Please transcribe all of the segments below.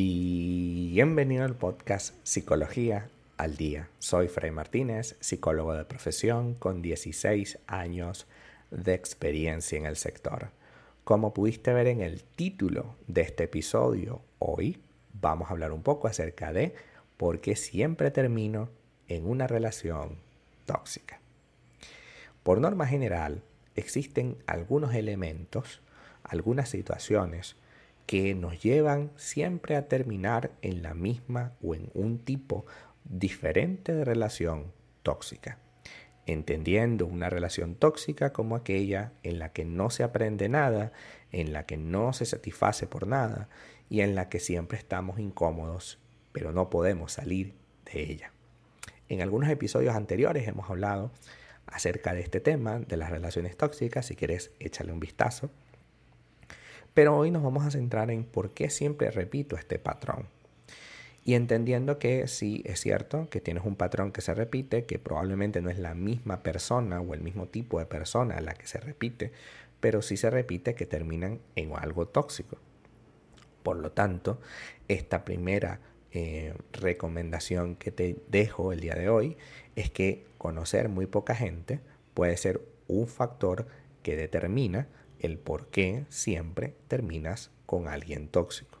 Bienvenido al podcast Psicología al Día. Soy Fray Martínez, psicólogo de profesión con 16 años de experiencia en el sector. Como pudiste ver en el título de este episodio, hoy vamos a hablar un poco acerca de por qué siempre termino en una relación tóxica. Por norma general, existen algunos elementos, algunas situaciones que nos llevan siempre a terminar en la misma o en un tipo diferente de relación tóxica, entendiendo una relación tóxica como aquella en la que no se aprende nada, en la que no se satisface por nada y en la que siempre estamos incómodos, pero no podemos salir de ella. En algunos episodios anteriores hemos hablado acerca de este tema, de las relaciones tóxicas, si quieres échale un vistazo. Pero hoy nos vamos a centrar en por qué siempre repito este patrón. Y entendiendo que sí es cierto que tienes un patrón que se repite, que probablemente no es la misma persona o el mismo tipo de persona la que se repite, pero sí se repite que terminan en algo tóxico. Por lo tanto, esta primera eh, recomendación que te dejo el día de hoy es que conocer muy poca gente puede ser un factor que determina el por qué siempre terminas con alguien tóxico.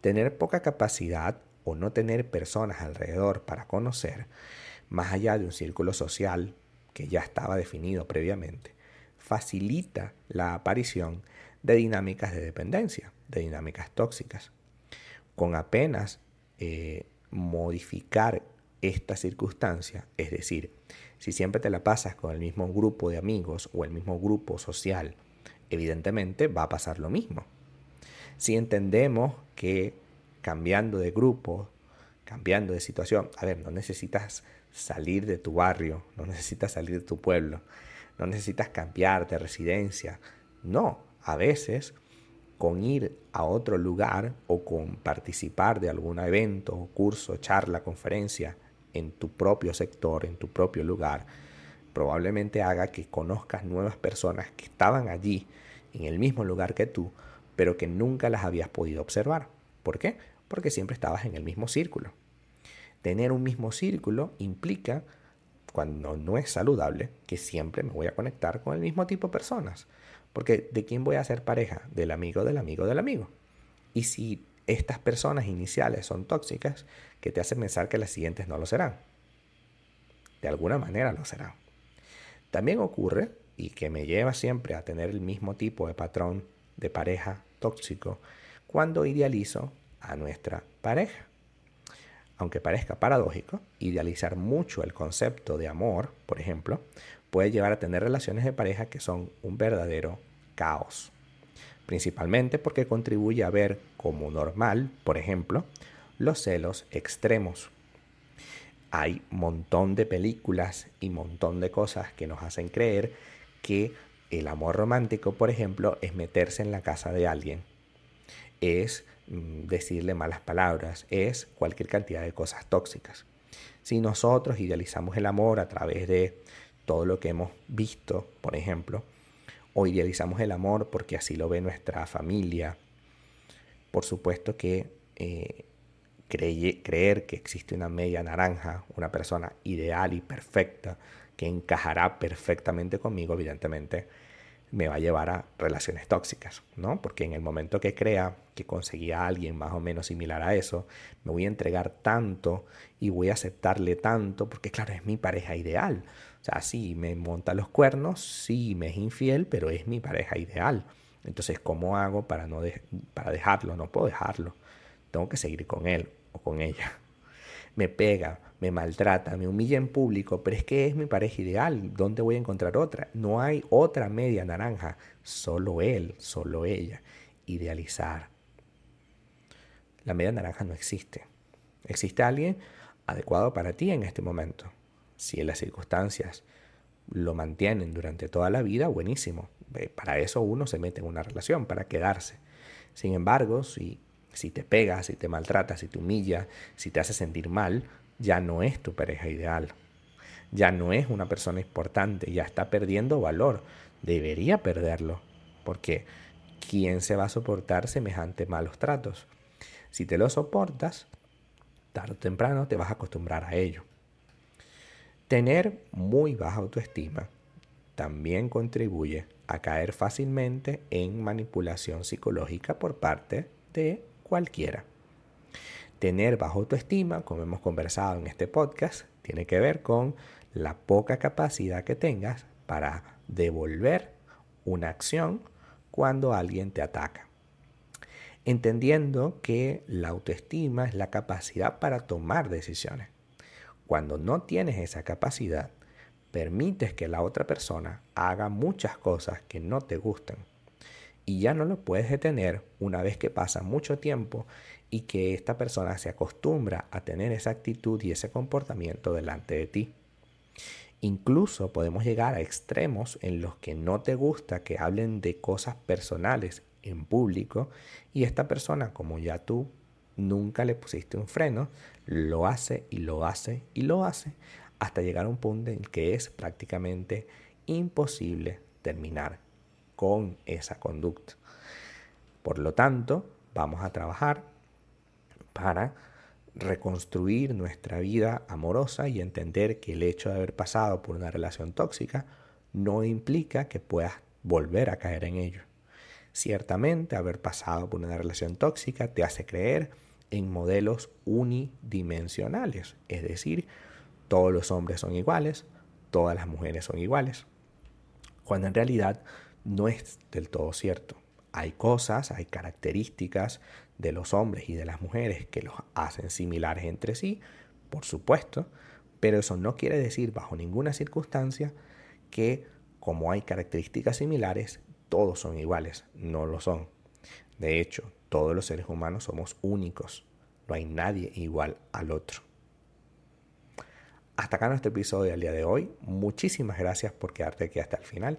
Tener poca capacidad o no tener personas alrededor para conocer, más allá de un círculo social que ya estaba definido previamente, facilita la aparición de dinámicas de dependencia, de dinámicas tóxicas. Con apenas eh, modificar esta circunstancia, es decir, si siempre te la pasas con el mismo grupo de amigos o el mismo grupo social evidentemente va a pasar lo mismo. Si entendemos que cambiando de grupo, cambiando de situación, a ver, no necesitas salir de tu barrio, no necesitas salir de tu pueblo, no necesitas cambiar de residencia. No, a veces con ir a otro lugar o con participar de algún evento, curso, charla, conferencia en tu propio sector, en tu propio lugar, probablemente haga que conozcas nuevas personas que estaban allí en el mismo lugar que tú, pero que nunca las habías podido observar. ¿Por qué? Porque siempre estabas en el mismo círculo. Tener un mismo círculo implica, cuando no es saludable, que siempre me voy a conectar con el mismo tipo de personas. Porque ¿de quién voy a ser pareja? Del amigo, del amigo, del amigo. Y si estas personas iniciales son tóxicas, que te hacen pensar que las siguientes no lo serán. De alguna manera lo serán. También ocurre, y que me lleva siempre a tener el mismo tipo de patrón de pareja tóxico, cuando idealizo a nuestra pareja. Aunque parezca paradójico, idealizar mucho el concepto de amor, por ejemplo, puede llevar a tener relaciones de pareja que son un verdadero caos. Principalmente porque contribuye a ver como normal, por ejemplo, los celos extremos hay montón de películas y montón de cosas que nos hacen creer que el amor romántico, por ejemplo, es meterse en la casa de alguien, es mm, decirle malas palabras, es cualquier cantidad de cosas tóxicas. Si nosotros idealizamos el amor a través de todo lo que hemos visto, por ejemplo, o idealizamos el amor porque así lo ve nuestra familia, por supuesto que eh, creer que existe una media naranja, una persona ideal y perfecta que encajará perfectamente conmigo, evidentemente me va a llevar a relaciones tóxicas, ¿no? Porque en el momento que crea que conseguía a alguien más o menos similar a eso, me voy a entregar tanto y voy a aceptarle tanto, porque claro, es mi pareja ideal. O sea, sí, me monta los cuernos, sí, me es infiel, pero es mi pareja ideal. Entonces, ¿cómo hago para, no para dejarlo? No puedo dejarlo. Tengo que seguir con él o con ella. Me pega, me maltrata, me humilla en público, pero es que es mi pareja ideal. ¿Dónde voy a encontrar otra? No hay otra media naranja, solo él, solo ella. Idealizar. La media naranja no existe. Existe alguien adecuado para ti en este momento. Si en las circunstancias lo mantienen durante toda la vida, buenísimo. Para eso uno se mete en una relación, para quedarse. Sin embargo, si si te pega, si te maltrata, si te humilla, si te hace sentir mal, ya no es tu pareja ideal. Ya no es una persona importante, ya está perdiendo valor. Debería perderlo, porque ¿quién se va a soportar semejante malos tratos? Si te lo soportas, tarde o temprano te vas a acostumbrar a ello. Tener muy baja autoestima también contribuye a caer fácilmente en manipulación psicológica por parte de cualquiera. Tener baja autoestima, como hemos conversado en este podcast, tiene que ver con la poca capacidad que tengas para devolver una acción cuando alguien te ataca. Entendiendo que la autoestima es la capacidad para tomar decisiones. Cuando no tienes esa capacidad, permites que la otra persona haga muchas cosas que no te gustan. Y ya no lo puedes detener una vez que pasa mucho tiempo y que esta persona se acostumbra a tener esa actitud y ese comportamiento delante de ti. Incluso podemos llegar a extremos en los que no te gusta que hablen de cosas personales en público y esta persona, como ya tú nunca le pusiste un freno, lo hace y lo hace y lo hace hasta llegar a un punto en que es prácticamente imposible terminar con esa conducta. Por lo tanto, vamos a trabajar para reconstruir nuestra vida amorosa y entender que el hecho de haber pasado por una relación tóxica no implica que puedas volver a caer en ello. Ciertamente, haber pasado por una relación tóxica te hace creer en modelos unidimensionales, es decir, todos los hombres son iguales, todas las mujeres son iguales, cuando en realidad no es del todo cierto. Hay cosas, hay características de los hombres y de las mujeres que los hacen similares entre sí, por supuesto, pero eso no quiere decir bajo ninguna circunstancia que como hay características similares, todos son iguales, no lo son. De hecho, todos los seres humanos somos únicos, no hay nadie igual al otro. Hasta acá nuestro episodio del día de hoy. Muchísimas gracias por quedarte aquí hasta el final.